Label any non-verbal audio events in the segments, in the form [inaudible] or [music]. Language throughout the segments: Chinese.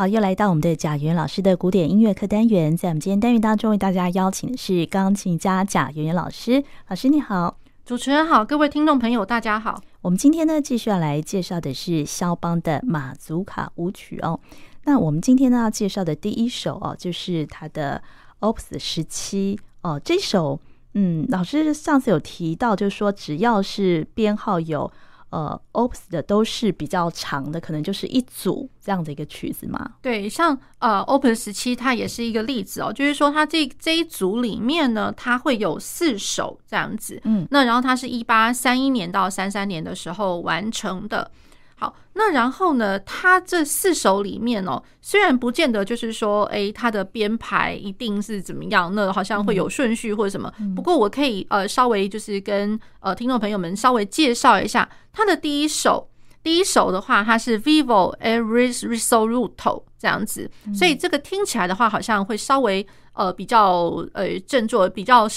好，又来到我们的贾元老师的古典音乐课单元，在我们今天单元当中，为大家邀请的是钢琴家贾元元老师。老师你好，主持人好，各位听众朋友大家好。我们今天呢，继续要来介绍的是肖邦的马祖卡舞曲哦。那我们今天呢要介绍的第一首哦，就是他的 Opus 十七哦。这首嗯，老师上次有提到，就是说只要是编号有。呃，Opus 的都是比较长的，可能就是一组这样的一个曲子嘛。对，像呃，Opus 十七它也是一个例子哦，就是说它这这一组里面呢，它会有四首这样子。嗯，那然后它是一八三一年到三三年的时候完成的。好，那然后呢，它这四首里面哦，虽然不见得就是说，哎，它的编排一定是怎么样，那好像会有顺序或者什么。不过我可以呃稍微就是跟呃听众朋友们稍微介绍一下它的第一首。第一首的话，它是 Vivo e risoluto 这样子，所以这个听起来的话，好像会稍微呃比较呃振作，比较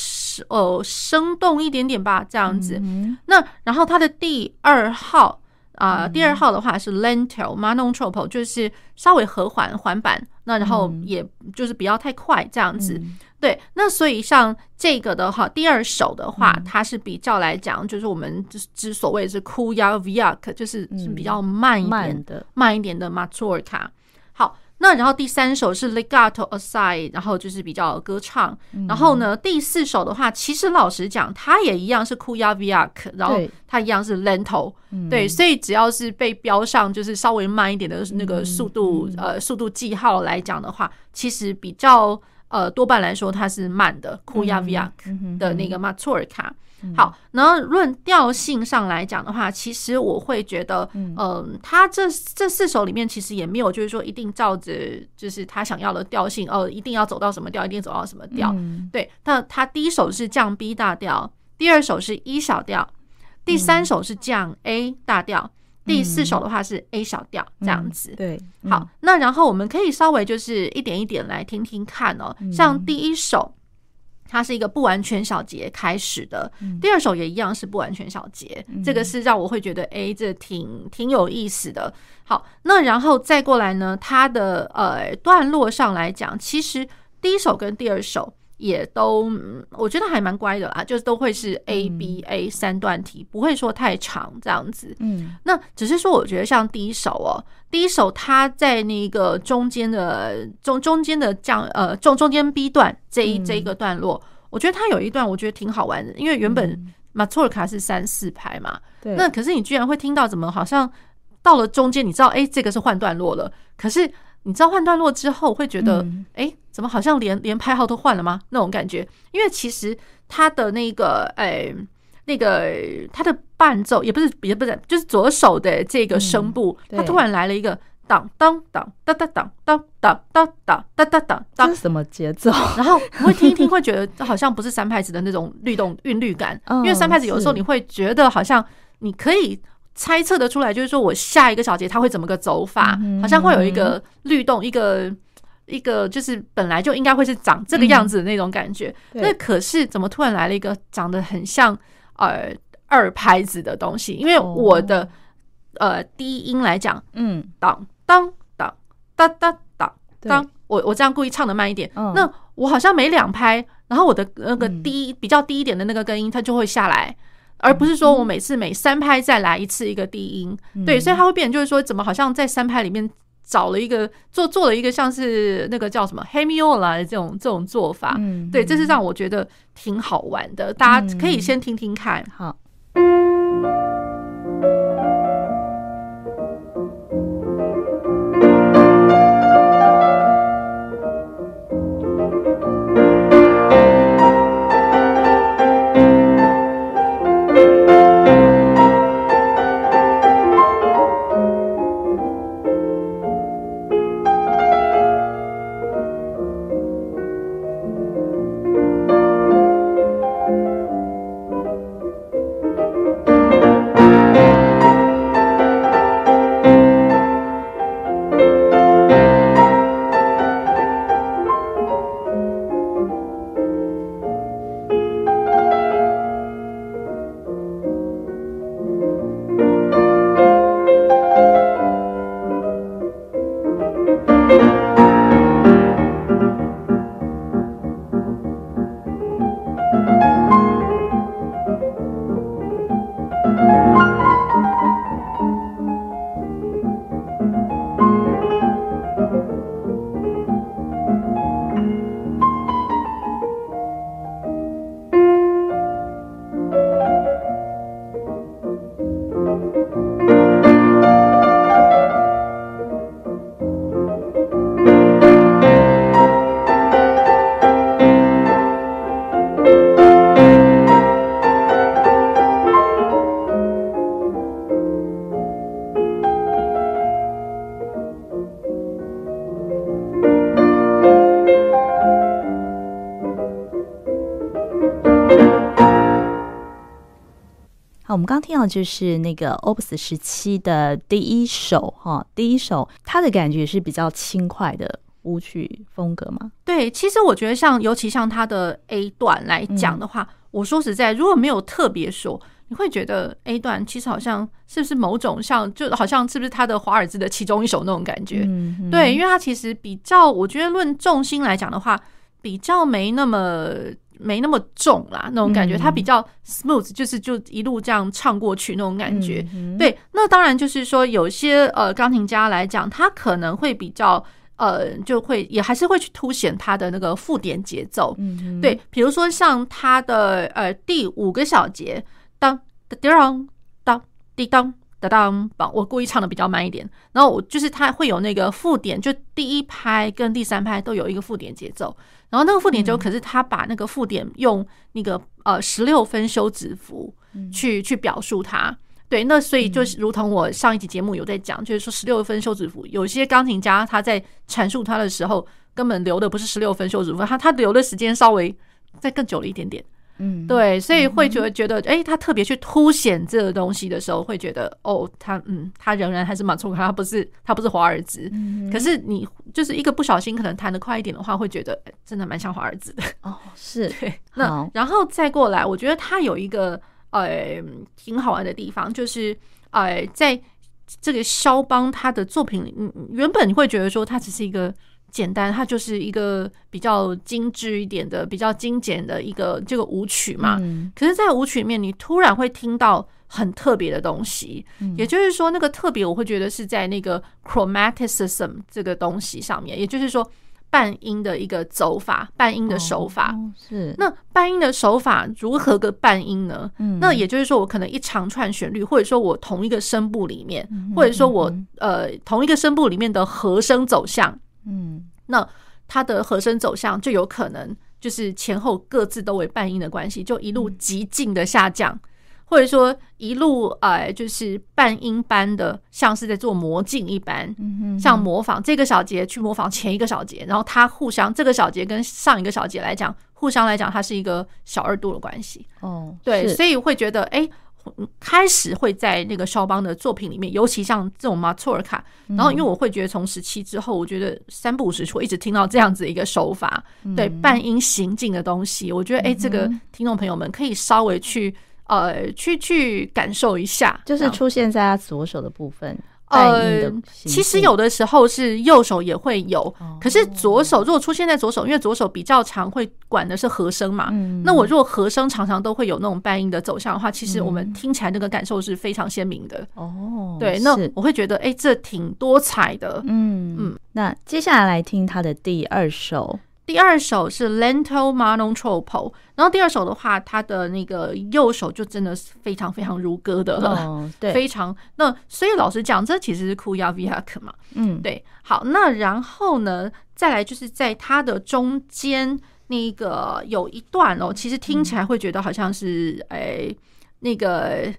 呃生动一点点吧，这样子。那然后它的第二号。啊、呃，第二号的话是 lento ma non troppo，就是稍微和缓缓板，那然后也就是不要太快这样子。嗯、对，那所以像这个的话，第二首的话，嗯、它是比较来讲，就是我们之之所谓是 cool viac，就是是比较慢一点的，慢一点的 m a t u r k a。好。那然后第三首是 Legato aside，然后就是比较歌唱。然后呢，第四首的话，其实老实讲，它也一样是 Kuja Viac，然后它一样是 Lento。对，所以只要是被标上就是稍微慢一点的那个速度，呃，速度记号来讲的话，其实比较呃多半来说它是慢的 Kuja Viac 的那个 Mazurka。好，然后论调性上来讲的话，其实我会觉得，嗯、呃，他这这四首里面其实也没有，就是说一定照着就是他想要的调性，哦，一定要走到什么调，一定走到什么调。嗯、对，那他第一首是降 B 大调，第二首是 E 小调，第三首是降 A 大调，嗯、第四首的话是 A 小调，这样子。对，好，那然后我们可以稍微就是一点一点来听听看哦，像第一首。它是一个不完全小节开始的，第二首也一样是不完全小节，这个是让我会觉得，哎，这挺挺有意思的。好，那然后再过来呢，它的呃段落上来讲，其实第一首跟第二首。也都我觉得还蛮乖的啦，就是都会是 A B A 三段体，不会说太长这样子。嗯，那只是说我觉得像第一首哦，第一首它在那个中间的中中间的降呃中中间 B 段这一这一个段落，我觉得它有一段我觉得挺好玩的，因为原本马祖尔卡是三四拍嘛，对，那可是你居然会听到怎么好像到了中间，你知道哎这个是换段落了，可是。你知道换段落之后会觉得，哎，怎么好像连连拍号都换了吗？那种感觉，因为其实他的那个，哎，那个他的伴奏也不是，也不是，就是左手的这个声部，他突然来了一个当当当当当当当当当当当当当，这是什么节奏？然后你会听一听，会觉得好像不是三拍子的那种律动韵律感，[laughs] 因为三拍子有的时候你会觉得好像你可以。猜测的出来，就是说我下一个小节它会怎么个走法，好像会有一个律动，一个一个就是本来就应该会是长这个样子的那种感觉。那可是怎么突然来了一个长得很像呃二拍子的东西？因为我的呃低音来讲，嗯，当当当当当当当，我我这样故意唱的慢一点，那我好像每两拍，然后我的那个低比较低一点的那个根音它就会下来。而不是说我每次每三拍再来一次一个低音，对，所以它会变成就是说，怎么好像在三拍里面找了一个做做了一个像是那个叫什么 Hemiola 的这种这种做法，对，这是让我觉得挺好玩的，大家可以先听听看，好。们刚刚听到就是那个 Opus 十七的第一首哈，第一首它的感觉是比较轻快的舞曲风格吗？对，其实我觉得像尤其像它的 A 段来讲的话，嗯、我说实在，如果没有特别说，你会觉得 A 段其实好像是不是某种像，就好像是不是他的华尔兹的其中一首那种感觉？对，因为它其实比较，我觉得论重心来讲的话，比较没那么。没那么重啦，那种感觉，它比较 smooth，就是就一路这样唱过去那种感觉。对，那当然就是说，有些呃钢琴家来讲，他可能会比较呃，就会也还是会去凸显他的那个附点节奏。对，比如说像他的呃第五个小节，当当当滴当当当当，我故意唱的比较慢一点，然后我就是他会有那个附点，就第一拍跟第三拍都有一个附点节奏。然后那个附点就，可是他把那个附点用那个呃十六分休止符去去表述它，对，那所以就是如同我上一集节目有在讲，就是说十六分休止符，有些钢琴家他在阐述它的时候，根本留的不是十六分休止符，他他留的时间稍微再更久了一点点。嗯，对，所以会觉得觉得，哎、欸，他特别去凸显这个东西的时候，会觉得，哦，他，嗯，他仍然还是马祖卡，他不是，他不是华尔兹。嗯、可是你就是一个不小心，可能弹得快一点的话，会觉得、欸、真的蛮像华尔兹的。哦，是 [laughs] 对。那然后再过来，我觉得他有一个呃挺好玩的地方，就是呃，在这个肖邦他的作品里，原本你会觉得说他只是一个。简单，它就是一个比较精致一点的、比较精简的一个这个舞曲嘛。嗯、可是，在舞曲里面，你突然会听到很特别的东西。嗯、也就是说，那个特别，我会觉得是在那个 chromaticism 这个东西上面。也就是说，半音的一个走法、半音的手法。哦、是。那半音的手法如何个半音呢？嗯、那也就是说，我可能一长串旋律，或者说我同一个声部里面，嗯、或者说我呃同一个声部里面的和声走向。嗯，那它的和声走向就有可能就是前后各自都为半音的关系，就一路急进的下降，或者说一路呃就是半音般的，像是在做魔镜一般，像模仿这个小节去模仿前一个小节，然后它互相这个小节跟上一个小节来讲，互相来讲它是一个小二度的关系。哦，对，所以会觉得哎。开始会在那个肖邦的作品里面，尤其像这种马托尔卡，然后因为我会觉得从十七之后，我觉得三不五时会一直听到这样子一个手法，对半音行进的东西，我觉得哎，这个听众朋友们可以稍微去呃去去感受一下，就是出现在他左手的部分。呃，其实有的时候是右手也会有，可是左手如果出现在左手，因为左手比较常会管的是和声嘛。那我如果和声常常都会有那种半音的走向的话，其实我们听起来那个感受是非常鲜明的。哦，对，那我会觉得，哎，这挺多彩的。嗯嗯，那接下来来听他的第二首。第二首是 Lento ma non troppo，然后第二首的话，他的那个右手就真的是非常非常如歌的了，哦、[laughs] 对，非常。那所以老实讲，这其实是 Kouyaviak 嘛，嗯，对。好，那然后呢，再来就是在它的中间那个有一段哦，其实听起来会觉得好像是哎那个。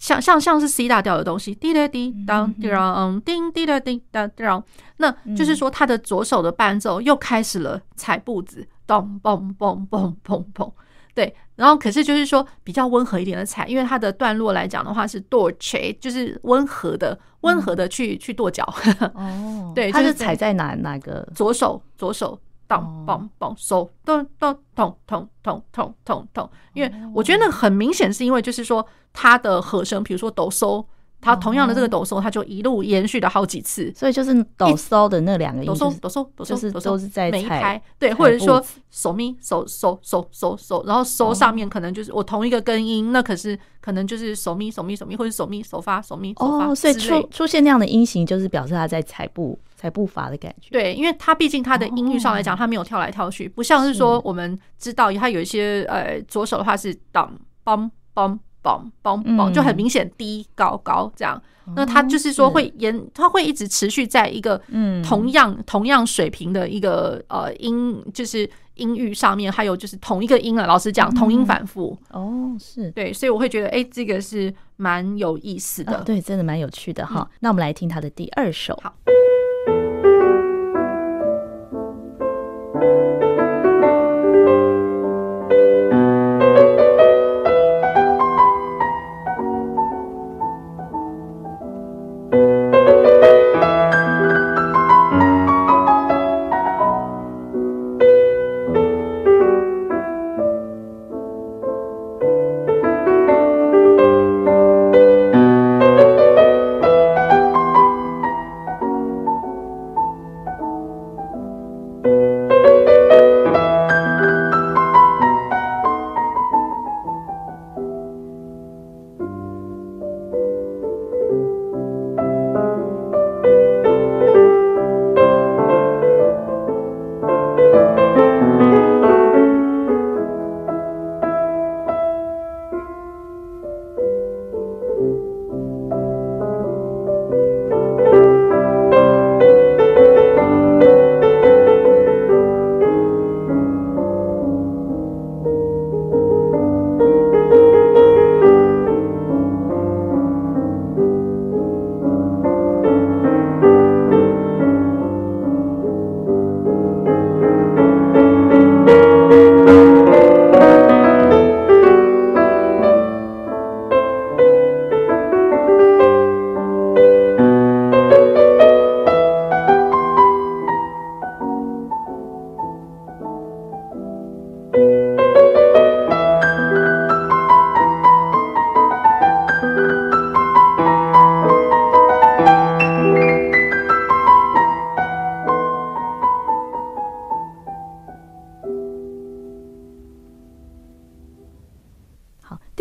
像像像是 C 大调的东西，滴答滴当滴当叮滴答滴当当，那就是说他的左手的伴奏又开始了踩步子，咚嘣嘣嘣嘣嘣，对，然后可是就是说比较温和一点的踩，因为它的段落来讲的话是 dolce，就是温和的温和的去去跺脚，[laughs] 哦，对，它是踩在哪哪个？左手左手。咚咚咚，手咚咚咚咚咚咚咚咚，因为我觉得那个很明显，是因为就是说它的和声，比如说哆嗦，它同样的这个哆嗦，它就一路延续了好几次，所以就是哆嗦的那两个音，哆嗦哆嗦哆嗦都是在每一拍，对，或者说手咪手手手手手，然后嗦上面可能就是我同一个根音，那可是可能就是手咪手咪手咪，或者手咪手发手咪嗦发，所以出出现那样的音型，就是表示它在踩步。踩步伐的感觉，对，因为它毕竟它的音域上来讲，它没有跳来跳去，不像是说我们知道它有一些呃左手的话是当梆梆梆梆梆，就很明显低高高这样。那它就是说会延，它会一直持续在一个同样同样水平的一个呃音，就是音域上面，还有就是同一个音了。老师讲，同音反复哦，是对，所以我会觉得哎，这个是蛮有意思的，对，真的蛮有趣的哈。那我们来听他的第二首，好。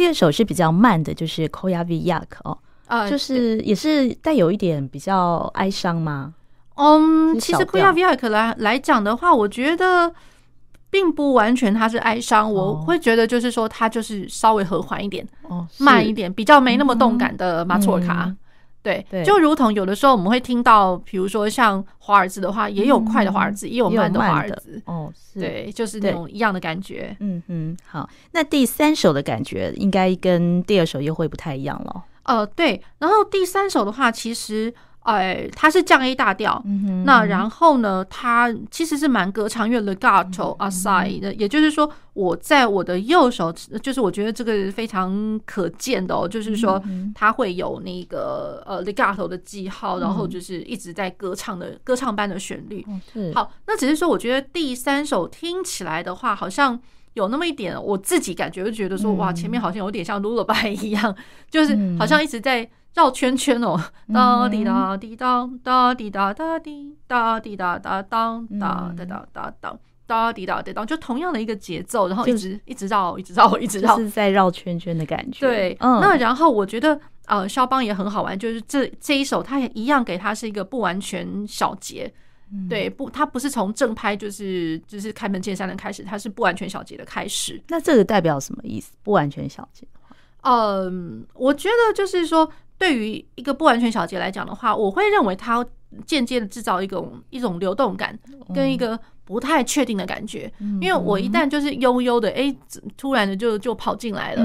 第二首是比较慢的，就是 Koya Viyak 哦，呃，就是也是带有一点比较哀伤吗？嗯，其实 Koya Viyak 来来讲的话，我觉得。并不完全，它是哀伤，我会觉得就是说，它就是稍微和缓一点，哦，慢一点，比较没那么动感的马祖尔卡，对，就如同有的时候我们会听到，比如说像华尔兹的话，也有快的华尔兹，也有慢的华尔兹，哦，对，就是那种一样的感觉，嗯嗯，好，那第三首的感觉应该跟第二首又会不太一样了，呃，对，然后第三首的话，其实。哎，它是降 A 大调，嗯，那然后呢，它其实是蛮歌唱，因为 legato aside 的，也就是说，我在我的右手，就是我觉得这个非常可见的哦，就是说它会有那个呃 legato 的记号，然后就是一直在歌唱的歌唱般的旋律。好，那只是说，我觉得第三首听起来的话，好像有那么一点，我自己感觉就觉得说，哇，前面好像有点像 lullaby 一样，就是好像一直在。绕圈圈哦，哒滴哒滴当，哒滴哒哒滴，哒滴哒哒当，哒哒哒哒当，哒滴哒哒当，就同样的一个节奏，然后一直一直绕，一直绕，一直绕，是在绕圈圈的感觉。对，那然后我觉得呃，肖邦也很好玩，就是这这一首，他也一样给他是一个不完全小节，对，不，他不是从正拍，就是就是开门见山的开始，他是不完全小节的开始。那这个代表什么意思？不完全小节嗯，我觉得就是说。对于一个不完全小节来讲的话，我会认为它间接的制造一种一种流动感，跟一个不太确定的感觉。因为我一旦就是悠悠的，哎，突然的就就跑进来了。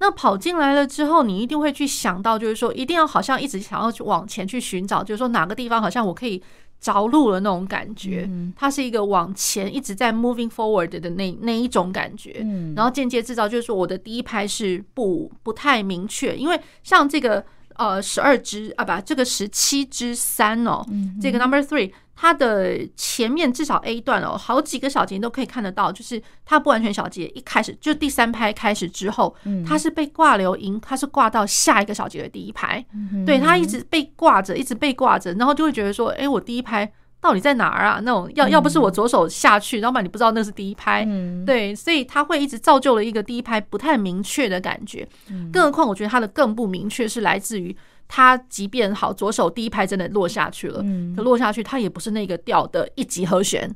那跑进来了之后，你一定会去想到，就是说，一定要好像一直想要去往前去寻找，就是说哪个地方好像我可以着陆的那种感觉。它是一个往前一直在 moving forward 的那那一种感觉。然后间接制造就是说，我的第一拍是不不太明确，因为像这个。呃，十二支啊，不，这个十七支三哦，嗯、这个 number three，它的前面至少 A 段哦，好几个小节你都可以看得到，就是它不完全小节一开始就第三拍开始之后，嗯、它是被挂留音，它是挂到下一个小节的第一拍，嗯、对，它一直被挂着，一直被挂着，然后就会觉得说，哎，我第一拍。到底在哪儿啊？那种要要不是我左手下去，要不然你不知道那是第一拍。嗯、对，所以他会一直造就了一个第一拍不太明确的感觉。嗯、更何况，我觉得他的更不明确是来自于他，即便好左手第一拍真的落下去了，嗯、可落下去它也不是那个调的一级和弦，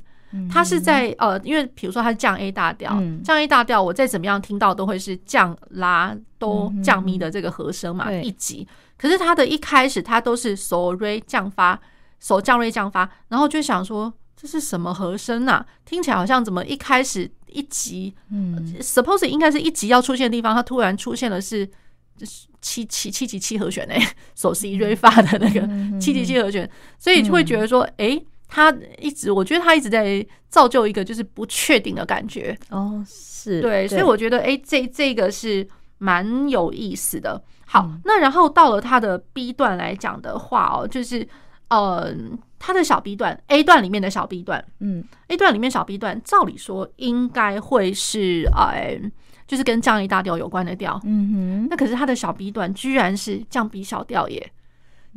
它是在呃，因为比如说它是降 A 大调，嗯、降 A 大调，我再怎么样听到都会是降拉哆降咪的这个和声嘛，嗯、一级。可是它的一开始它都是 so re 降发。手降瑞降发，然后就想说这是什么和声呐？听起来好像怎么一开始一集，嗯，suppose 应该是一集要出现的地方，它突然出现的是七七七级七和弦诶，[laughs] 手 C 锐发的那个七级七和弦，所以就会觉得说，诶，他一直我觉得他一直在造就一个就是不确定的感觉哦，是对，所以我觉得诶，这这个是蛮有意思的。好，那然后到了他的 B 段来讲的话哦，就是。呃，它的小 B 段，A 段里面的小 B 段，嗯，A 段里面小 B 段，照理说应该会是呃，就是跟降 A 大调有关的调，嗯哼，那可是它的小 B 段居然是降 B 小调耶，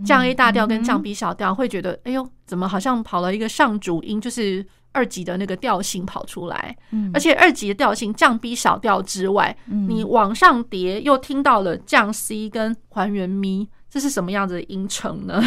降 A 大调跟降 B 小调会觉得，哎呦，怎么好像跑了一个上主音，就是二级的那个调性跑出来，嗯，而且二级的调性降 B 小调之外，你往上叠又听到了降 C 跟还原咪。这是什么样子的音程呢？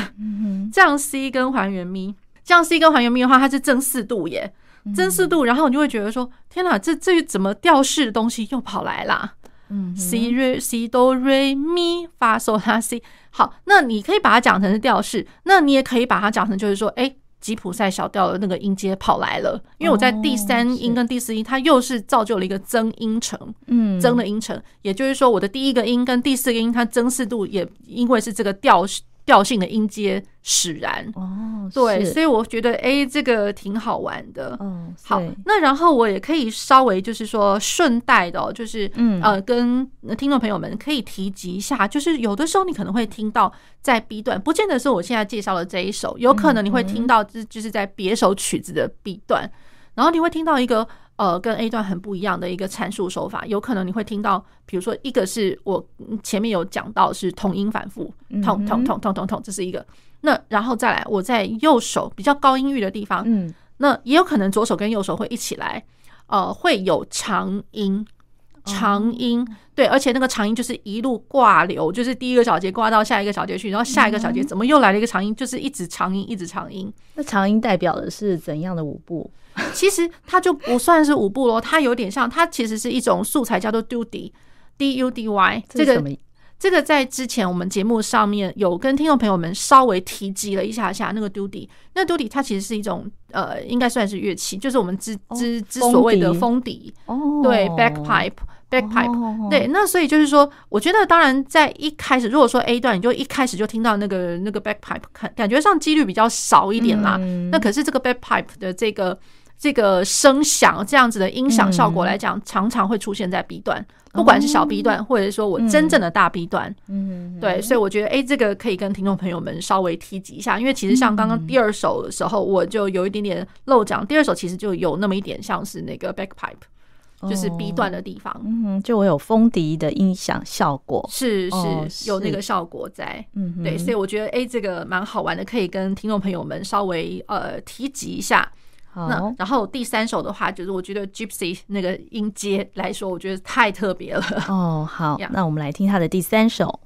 降 C 跟还原咪，降 C 跟还原咪的话，它是正四度耶，正四度，然后你就会觉得说，天哪，这这怎么调式的东西又跑来啦？嗯，C 瑞 C 哆瑞咪发嗦拉 C，好，那你可以把它讲成是调式，那你也可以把它讲成就是说，哎。吉普赛小调的那个音阶跑来了，因为我在第三音跟第四音，它又是造就了一个增音程，嗯，增的音程，也就是说，我的第一个音跟第四个音，它增四度也因为是这个调调性的音阶。使然哦，对，所以我觉得哎、欸，这个挺好玩的。嗯，好，那然后我也可以稍微就是说顺带的，就是嗯呃，跟听众朋友们可以提及一下，就是有的时候你可能会听到在 B 段，不见得是我现在介绍的这一首，有可能你会听到就就是在别首曲子的 B 段，然后你会听到一个。呃，跟 A 段很不一样的一个阐述手法，有可能你会听到，比如说一个是我前面有讲到是同音反复，同同同同同同，这是一个。那然后再来，我在右手比较高音域的地方，嗯，那也有可能左手跟右手会一起来，呃，会有长音，长音，对，而且那个长音就是一路挂流，就是第一个小节挂到下一个小节去，然后下一个小节怎么又来了一个长音，就是一直长音，一直长音。那长音代表的是怎样的舞步？[laughs] 其实它就不算是舞步咯，它有点像，它其实是一种素材，叫做 Dudy，D U D Y，这个。这个在之前我们节目上面有跟听众朋友们稍微提及了一下下，那个 Dudie，那 Dudie 它其实是一种呃，应该算是乐器，就是我们之之之所谓的风笛，哦，对，backpipe backpipe，对，那所以就是说，我觉得当然在一开始，如果说 A 段你就一开始就听到那个那个 backpipe，感感觉上几率比较少一点啦，那可是这个 backpipe 的这个。这个声响这样子的音响效果来讲，常常会出现在 B 段，不管是小 B 段，或者是说我真正的大 B 段，嗯，对，所以我觉得，哎，这个可以跟听众朋友们稍微提及一下，因为其实像刚刚第二首的时候，我就有一点点漏讲，第二首其实就有那么一点像是那个 backpipe 就是 B 段的地方，嗯，就我有风笛的音响效果，是是有那个效果在，嗯，对，所以我觉得，哎，这个蛮好玩的，可以跟听众朋友们稍微呃提及一下。那然后第三首的话，就是我觉得 Gypsy 那个音阶来说，我觉得太特别了。哦，好，[laughs] 那我们来听他的第三首。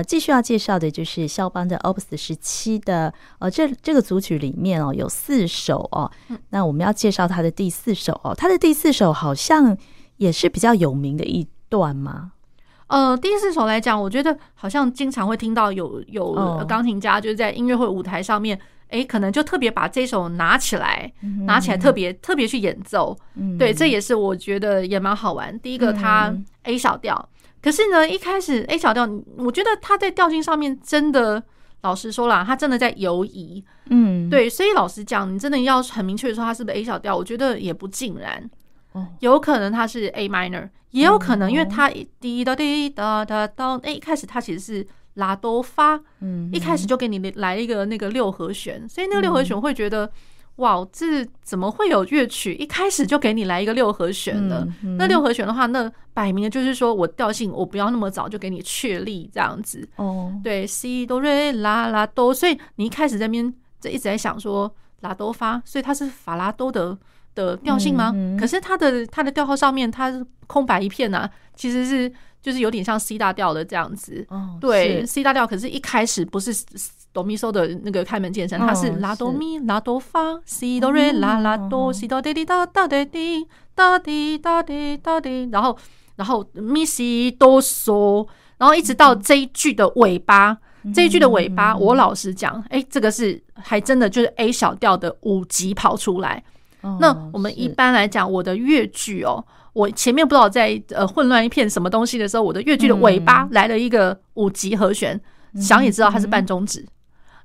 呃继续要介绍的就是肖邦的 Opus 十七的呃这这个组曲里面哦有四首哦，那我们要介绍他的第四首哦，他的第四首好像也是比较有名的一段吗？呃，第四首来讲，我觉得好像经常会听到有有钢琴家就是在音乐会舞台上面，哎、欸，可能就特别把这首拿起来，拿起来特别特别去演奏。对，这也是我觉得也蛮好玩。第一个，它 A 小调。可是呢，一开始 A 小调，我觉得他在调性上面真的，老实说啦，他真的在犹疑。嗯，对，所以老实讲，你真的要很明确的说他是不是 A 小调，我觉得也不尽然。哦，有可能他是 A minor，也有可能，因为他滴答滴答答答，哎，一开始他其实是拉哆发，嗯，一开始就给你来一个那个六和弦，所以那个六和弦会觉得。哇，这怎么会有乐曲一开始就给你来一个六和弦的？嗯嗯、那六和弦的话，那摆明的就是说我调性我不要那么早就给你确立这样子。哦，对，C 哆瑞拉拉哆，所以你一开始在那边就一直在想说拉哆发，所以它是法拉多的的调性吗？可是它的它的调号上面它是空白一片啊，其实是就是有点像 C 大调的这样子。哦，对，C 大调，可是一开始不是。哆咪嗦的那个开门见山，它是拉哆咪拉哆发西哆瑞拉拉哆西哆滴滴哒哒滴滴哒滴哒滴哒滴，然后然后咪西哆嗦，然后一直到这一句的尾巴，这一句的尾巴，我老实讲，哎，这个是还真的就是 A 小调的五级跑出来。那我们一般来讲，我的乐句哦，我前面不知道在呃混乱一片什么东西的时候，我的乐句的尾巴来了一个五级和弦，想也知道它是半中指。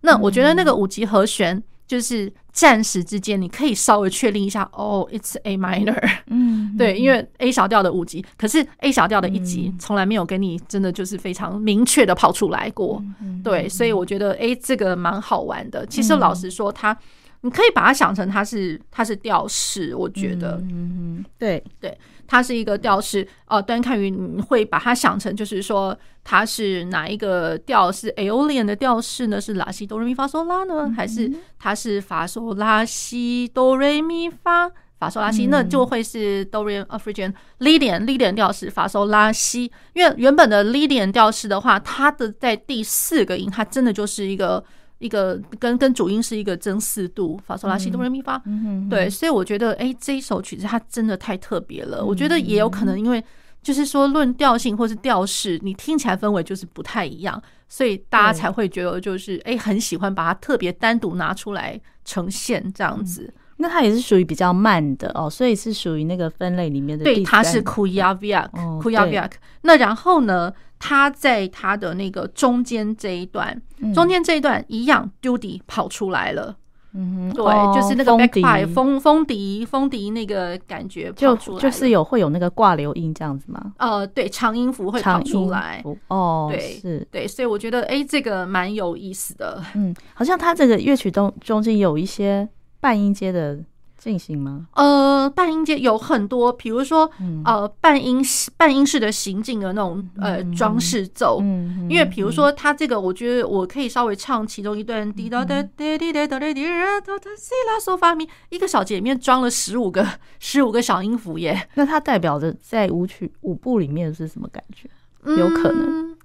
那我觉得那个五级和弦就是暂时之间，你可以稍微确定一下哦，it's A minor，嗯，[laughs] 对，因为 A 小调的五级，可是 A 小调的一级从来没有给你真的就是非常明确的跑出来过，对，所以我觉得哎，这个蛮好玩的。其实老实说，它你可以把它想成它是它是调式，我觉得，嗯嗯，对。对。它是一个调式，呃，端看于你会把它想成，就是说它是哪一个调是 Aeolian 的调式呢？是拉西哆瑞咪发嗦拉呢，还是它是发嗦拉西哆瑞咪发发嗦拉西？那就会是 Dorian Phrygian Lydian Lydian 调式发嗦拉西。因为原本的 Lydian 调式的话，它的在第四个音，它真的就是一个。一个跟跟主音是一个增四度，法索拉西哆来咪发，对，所以我觉得，哎，这一首曲子它真的太特别了。我觉得也有可能，因为就是说论调性或是调式，你听起来氛围就是不太一样，所以大家才会觉得就是哎，很喜欢把它特别单独拿出来呈现这样子。那它也是属于比较慢的哦，所以是属于那个分类里面的。对，它是 Kuyaviak、哦、Kuyaviak。那然后呢？它在它的那个中间这一段，中间这一段一样 Dudy 跑出来了。嗯，对，就是那个 backpipe 风风笛风笛那个感觉跑出来，就是有会有那个挂流音这样子吗？呃，对，长音符会跑出来。哦，对，是，对，所以我觉得，哎，这个蛮有意思的。嗯，好像它这个乐曲中中间有一些半音阶的。进行吗？呃，半音阶有很多，比如说，呃，半音半音式的行进的那种呃装饰奏。嗯，因为比如说，它这个，我觉得我可以稍微唱其中一段，滴答答滴滴答答滴滴答答西拉嗦发咪，一个小节里面装了十五个十五个小音符耶。那它代表着在舞曲舞步里面是什么感觉？有可能。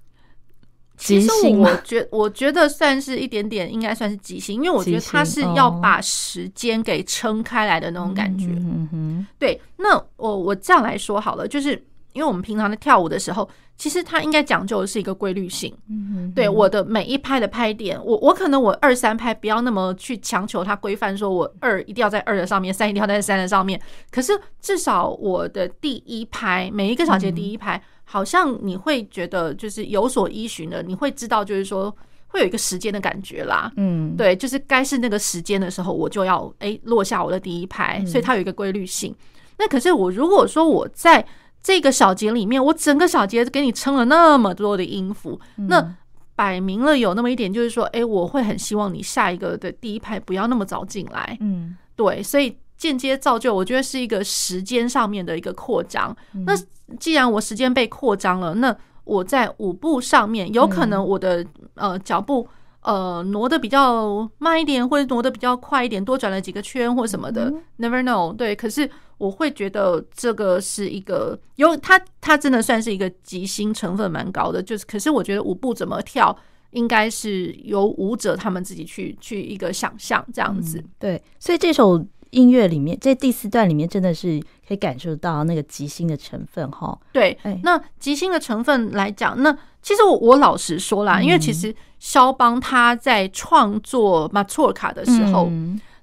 其实我觉我觉得算是一点点，应该算是即兴，因为我觉得他是要把时间给撑开来的那种感觉。嗯哼，对。那我我这样来说好了，就是因为我们平常在跳舞的时候，其实它应该讲究的是一个规律性。嗯哼，对，我的每一拍的拍点，我我可能我二三拍不要那么去强求它规范，说我二一定要在二的上面，三一定要在三的上面。可是至少我的第一拍，每一个小节第一拍。好像你会觉得就是有所依循的，你会知道就是说会有一个时间的感觉啦。嗯，对，就是该是那个时间的时候，我就要诶、欸、落下我的第一拍，所以它有一个规律性。那可是我如果说我在这个小节里面，我整个小节给你撑了那么多的音符，那摆明了有那么一点就是说，诶，我会很希望你下一个的第一排不要那么早进来。嗯，对，所以。间接造就，我觉得是一个时间上面的一个扩张。那既然我时间被扩张了，那我在舞步上面有可能我的呃脚步呃挪得比较慢一点，或者挪得比较快一点，多转了几个圈或什么的，嗯，never know。对，可是我会觉得这个是一个有它，它真的算是一个即兴成分蛮高的。就是，可是我觉得舞步怎么跳，应该是由舞者他们自己去去一个想象这样子。嗯，对，所以这首。音乐里面，在第四段里面，真的是可以感受到那个即兴的成分哈。对，那即兴的成分来讲，那其实我我老实说啦，因为其实肖邦他在创作马祖尔卡的时候，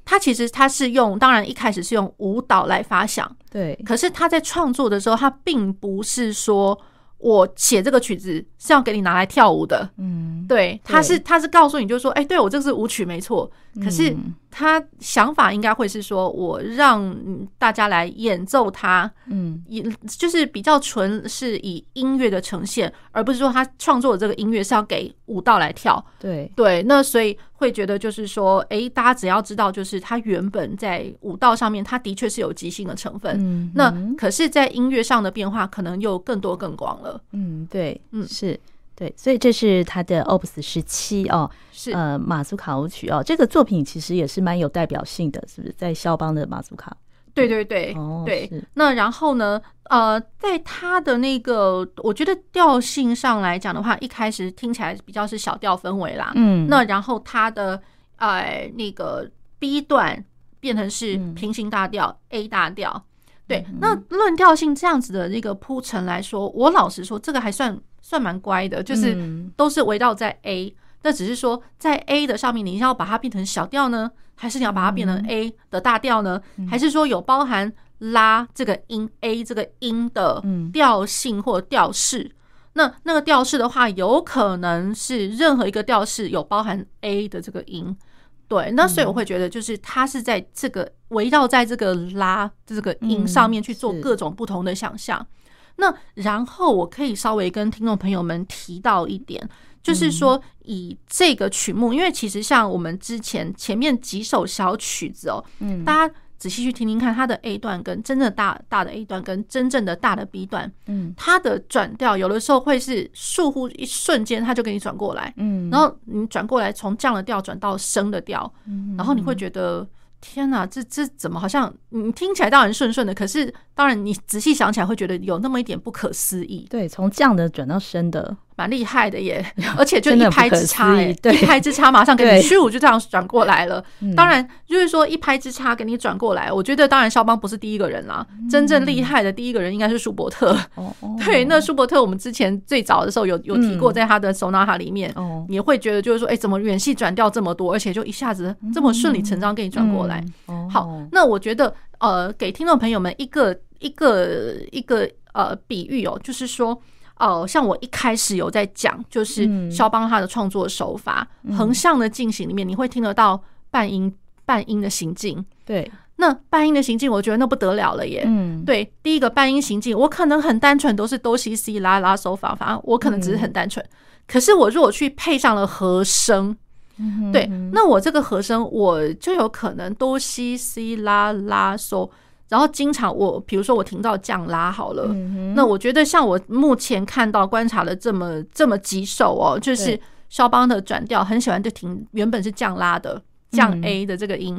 他其实他是用，当然一开始是用舞蹈来发想，对。可是他在创作的时候，他并不是说。我写这个曲子是要给你拿来跳舞的，嗯，对，他是他是告诉你，就是说，哎，对我这个是舞曲没错，可是他想法应该会是说，我让大家来演奏它，嗯，也就是比较纯是以音乐的呈现，而不是说他创作的这个音乐是要给舞蹈来跳，对。对，那所以会觉得就是说，哎，大家只要知道，就是他原本在舞蹈上面，他的确是有即兴的成分，嗯，那可是，在音乐上的变化可能又更多更广了。嗯，对，嗯，是对，所以这是他的 Opus 十七哦，是呃马祖卡舞曲哦，这个作品其实也是蛮有代表性的，是不是？在肖邦的马祖卡，对对对，哦，对。那然后呢，呃，在他的那个，我觉得调性上来讲的话，一开始听起来比较是小调氛围啦，嗯，那然后他的呃那个 B 段变成是平行大调、嗯、A 大调。对，那论调性这样子的那个铺陈来说，我老实说，这个还算算蛮乖的，就是都是围绕在 A，那只是说在 A 的上面，你要把它变成小调呢，还是你要把它变成 A 的大调呢？还是说有包含拉这个音 A 这个音的调性或调式？那那个调式的话，有可能是任何一个调式有包含 A 的这个音。对，那所以我会觉得，就是它是在这个围绕在这个拉这个音上面去做各种不同的想象。那然后我可以稍微跟听众朋友们提到一点，就是说以这个曲目，因为其实像我们之前前面几首小曲子哦，嗯，大家。仔细去听听看，它的 A 段跟真正大大的 A 段跟真正的大的 B 段，嗯，它的转调有的时候会是倏忽一瞬间，它就给你转过来，嗯，然后你转过来从降的调转到升的调，嗯，然后你会觉得天哪，这这怎么好像你听起来当然顺顺的，可是当然你仔细想起来会觉得有那么一点不可思议，对，从降的转到升的。蛮厉害的耶，[laughs] 而且就一拍之差，欸，一拍之差马上给你咻就这样转过来了。当然，就是说一拍之差给你转过来，我觉得当然肖邦不是第一个人啦，真正厉害的第一个人应该是舒伯特。[laughs] 对，那舒伯特我们之前最早的时候有有提过，在他的 Sonata 里面，你会觉得就是说，哎，怎么远戏转调这么多，而且就一下子这么顺理成章给你转过来。好，那我觉得呃，给听众朋友们一个一个一个呃比喻哦，就是说。哦，像我一开始有在讲，就是肖邦他的创作手法，横向的进行里面，你会听得到半音半音的行进。对，那半音的行进，我觉得那不得了了耶。嗯，对，第一个半音行进，我可能很单纯，都是哆西西拉拉手法，反正我可能只是很单纯。可是我如果去配上了和声，对，那我这个和声我就有可能哆西西拉拉嗦。然后经常我比如说我听到降拉好了，那我觉得像我目前看到观察了这么这么几首哦，就是肖邦的转调很喜欢就听原本是降拉的降 A 的这个音，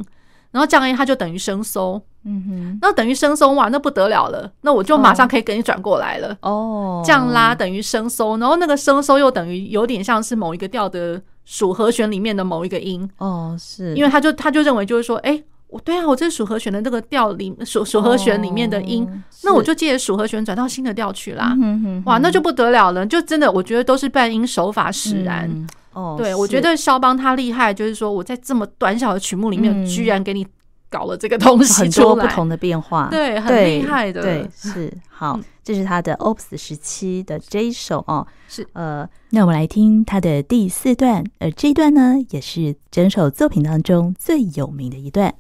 然后降 A 它就等于升嗦，嗯哼，那等于升嗦哇，那不得了了，那我就马上可以给你转过来了。哦，降拉等于升嗦，然后那个升嗦又等于有点像是某一个调的属和弦里面的某一个音。哦，是。因为他就他就认为就是说哎。我对啊，我这是属和弦的那个调里属属和弦里面的音，哦、那我就借属和弦转到新的调去啦。嗯、哼哼哇，那就不得了了，就真的我觉得都是半音手法使然。嗯、哦，对，我觉得肖邦他厉害，就是说我在这么短小的曲目里面，居然给你搞了这个东西，很多不同的变化，对，很厉害的。对，是好，这是他的 Opus 十七的这一首哦。是呃，那我们来听他的第四段，而这一段呢，也是整首作品当中最有名的一段。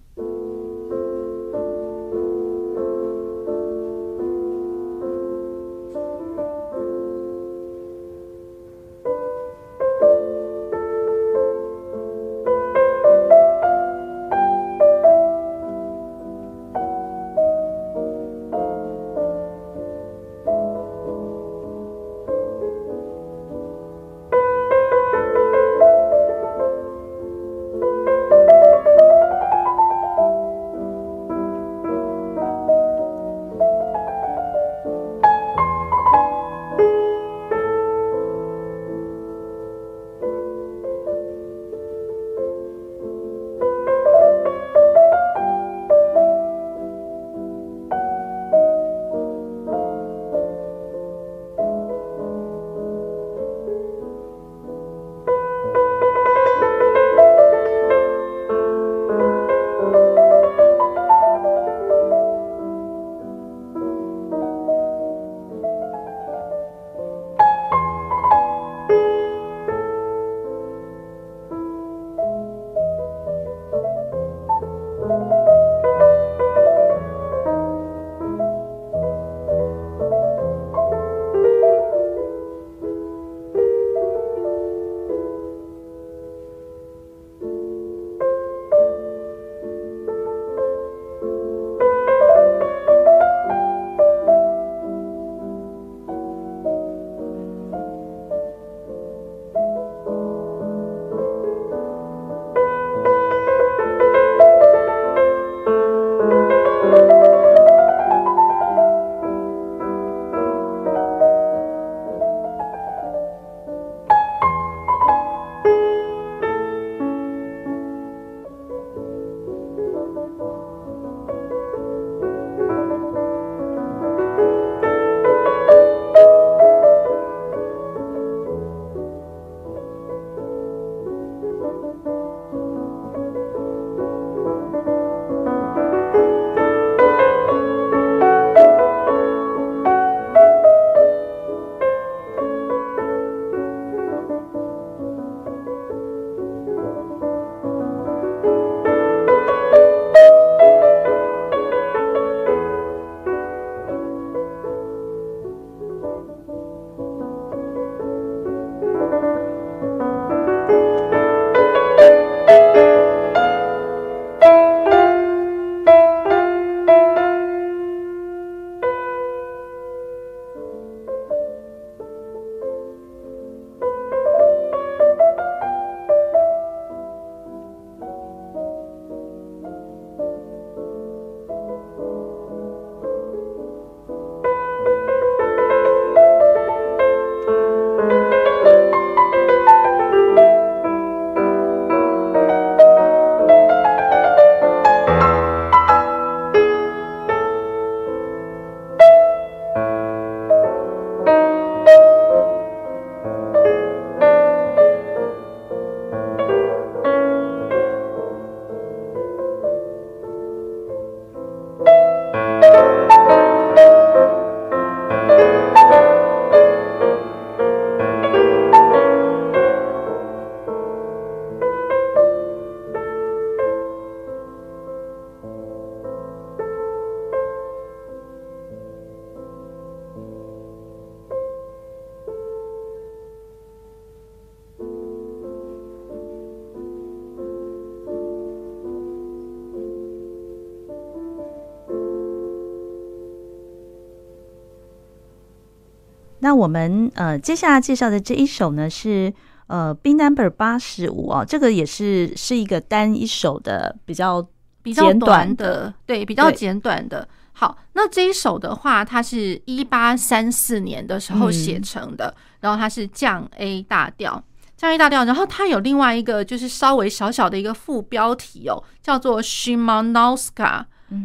我们呃接下来介绍的这一首呢是呃 B Number 八十五哦，这个也是是一个单一首的比较比较短的，对，比较简短的。好，那这一首的话，它是一八三四年的时候写成的，嗯、然后它是降 A 大调，降 A 大调，然后它有另外一个就是稍微小小的一个副标题哦，叫做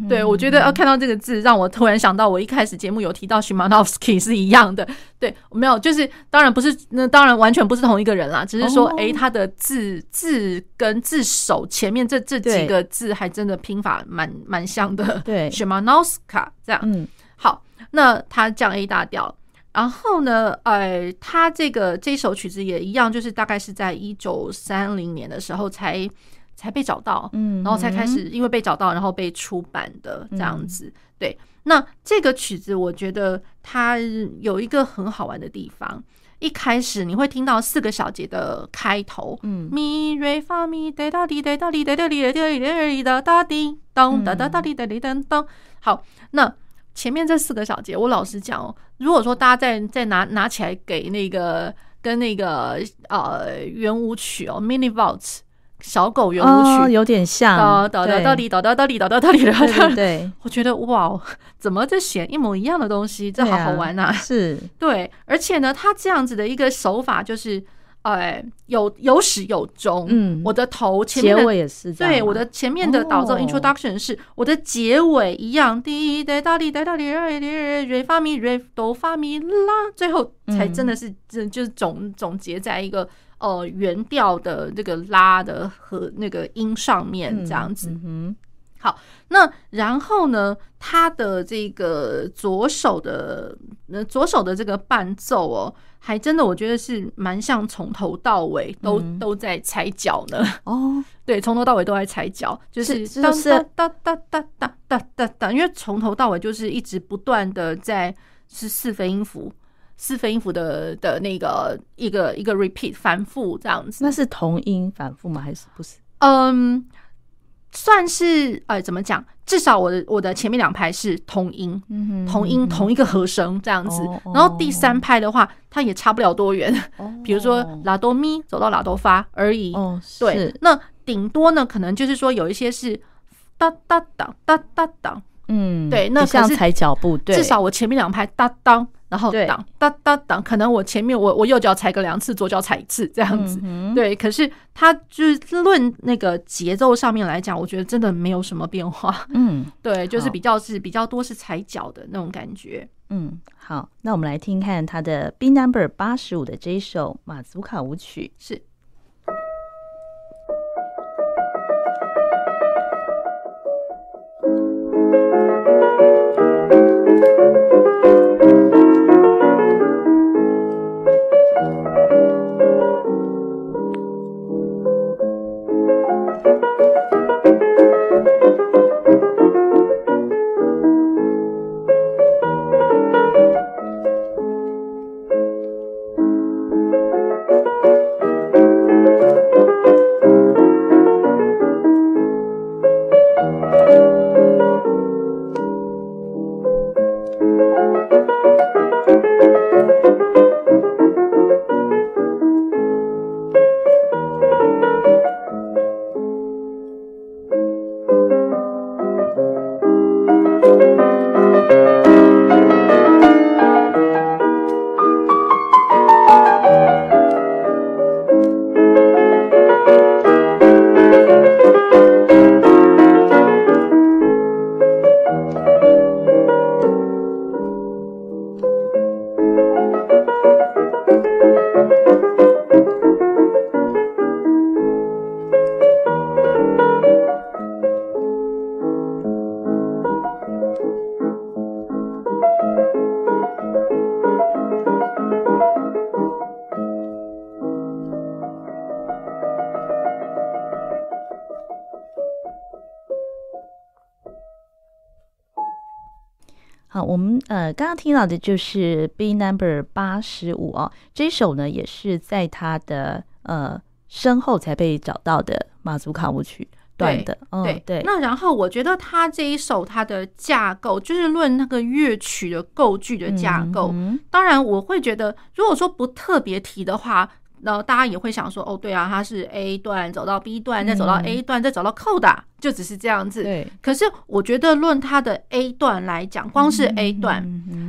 对，我觉得要看到这个字，让我突然想到，我一开始节目有提到 Szymanowski 是一样的。对，没有，就是当然不是，那当然完全不是同一个人啦，只是说，哎、oh.，他的字字跟字首前面这这几个字还真的拼法蛮蛮像的。[laughs] 对，Szymanowska 这样。嗯，好，那他降 A 大调，然后呢，呃，他这个这首曲子也一样，就是大概是在一九三零年的时候才。才被找到，嗯，然后才开始因为被找到，然后被出版的这样子。对，那这个曲子我觉得它有一个很好玩的地方，一开始你会听到四个小节的开头，嗯，咪瑞发咪哒哒滴哒哒滴哒哒滴哒滴哒哒滴咚哒哒哒滴哒滴哒咚。好，那前面这四个小节，我老实讲哦，如果说大家再再拿拿起来给那个跟那个呃圆舞曲哦，Mini Waltz。小狗圆舞曲、哦、有点像，哒哒哒哒哩哒哒哒哩哒哒哒哩哒，对，[laughs] 我觉得哇，怎么这写一模一样的东西，这好好玩呐、啊！是，[laughs] 对，而且呢，它这样子的一个手法就是，哎，有有始有终。嗯，我的头前面的结尾也是，对，我的前面的导奏 introduction 是我的结尾一样，滴哒哒哩哒哒哩哒哩瑞发咪瑞哆发咪啦，最后才真的是这就是总总结在一个。呃，原调的那个拉的和那个音上面这样子，嗯嗯、好，那然后呢，他的这个左手的呃左手的这个伴奏哦，还真的我觉得是蛮像从头到尾都、嗯、都在踩脚呢。哦，[laughs] 对，从头到尾都在踩脚，就是哒哒哒哒哒哒哒哒哒，因为从头到尾就是一直不断的在是四分音符。四分音符的的那个一个一个 repeat 反复这样子，那是同音反复吗？还是不是？嗯，算是呃，怎么讲？至少我的我的前面两拍是同音，嗯，同音同一个和声这样子。然后第三拍的话，它也差不了多远，比如说拉哆咪走到拉哆发而已。哦，对，那顶多呢，可能就是说有一些是哒哒哒哒哒哒，嗯，对，那像踩脚步，对，至少我前面两拍哒当。然后当当当当，可能我前面我我右脚踩个两次，左脚踩一次这样子，嗯、对。可是它就是论那个节奏上面来讲，我觉得真的没有什么变化。嗯，[laughs] 对，就是比较是比较多是踩脚的那种感觉。嗯，好，那我们来听看他的 B Number 八十五的这一首马祖卡舞曲是。好，我们呃刚刚听到的就是 B Number 八十五哦，这首呢也是在他的呃身后才被找到的马祖卡舞曲。段的。对、哦、对。那然后我觉得他这一首他的架构，就是论那个乐曲的构句的架构。嗯、当然，我会觉得，如果说不特别提的话。然后大家也会想说，哦，对啊，它是 A 段走到 B 段，再走到 A 段，再走到 Coda，就只是这样子。对。可是我觉得，论它的 A 段来讲，光是 A 段，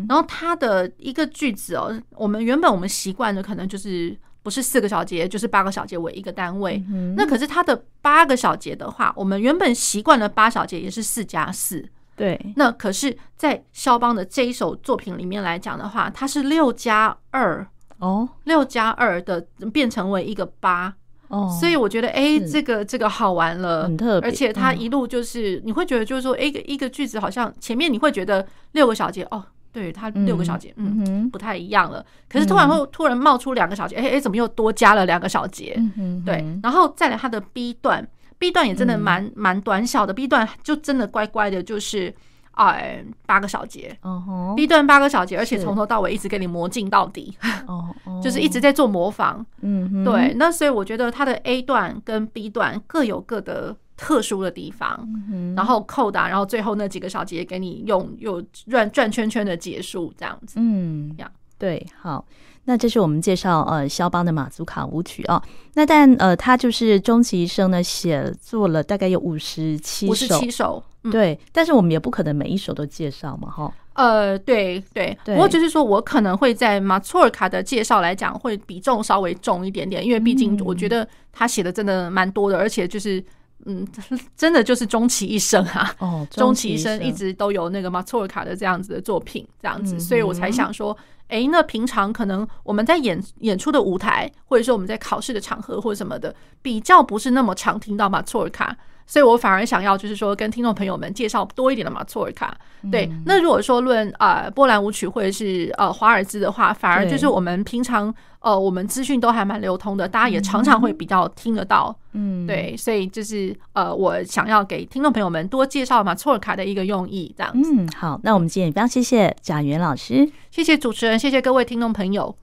然后它的一个句子哦，我们原本我们习惯的可能就是不是四个小节，就是八个小节为一个单位。那可是它的八个小节的话，我们原本习惯的八小节也是四加四。对。那可是，在肖邦的这一首作品里面来讲的话，它是六加二。哦，六加二的变成为一个八哦，所以我觉得哎，这个这个好玩了，很特别。而且它一路就是你会觉得就是说，一个一个句子好像前面你会觉得六个小节哦，对，它六个小节，嗯，不太一样了。可是突然会突然冒出两个小节，哎哎，怎么又多加了两个小节？对，然后再来它的 B 段，B 段也真的蛮蛮短小的，B 段就真的乖乖的，就是。哎，八个小节，嗯哼，B 段八个小节，而且从头到尾一直给你魔镜到底，哦，[laughs] 就是一直在做模仿，嗯哼，对，那所以我觉得它的 A 段跟 B 段各有各的特殊的地方，然后扣打，然后最后那几个小节给你用又转转圈圈的结束，这样子，嗯，这样，对，好。那这是我们介绍呃肖邦的马祖卡舞曲哦。那但呃他就是终其一生呢写作了大概有五十七首，五十七首，对。但是我们也不可能每一首都介绍嘛，哈。呃，对对。不过就是说我可能会在马祖尔卡的介绍来讲会比重稍微重一点点，因为毕竟我觉得他写的真的蛮多的，而且就是嗯，[laughs] 真的就是终其一生啊，哦，[laughs] 终其一生一直都有那个马祖尔卡的这样子的作品，这样子，所以我才想说。哎，那平常可能我们在演演出的舞台，或者说我们在考试的场合或者什么的，比较不是那么常听到马祖尔卡，所以我反而想要就是说跟听众朋友们介绍多一点的马祖尔卡。对，那如果说论呃波兰舞曲或者是呃华尔兹的话，反而就是我们平常呃我们资讯都还蛮流通的，大家也常常会比较听得到。嗯，对，所以就是呃我想要给听众朋友们多介绍马祖尔卡的一个用意，这样子。嗯，好，那我们今天也非常谢谢贾元老师，谢谢主持人，谢谢各位听众朋友。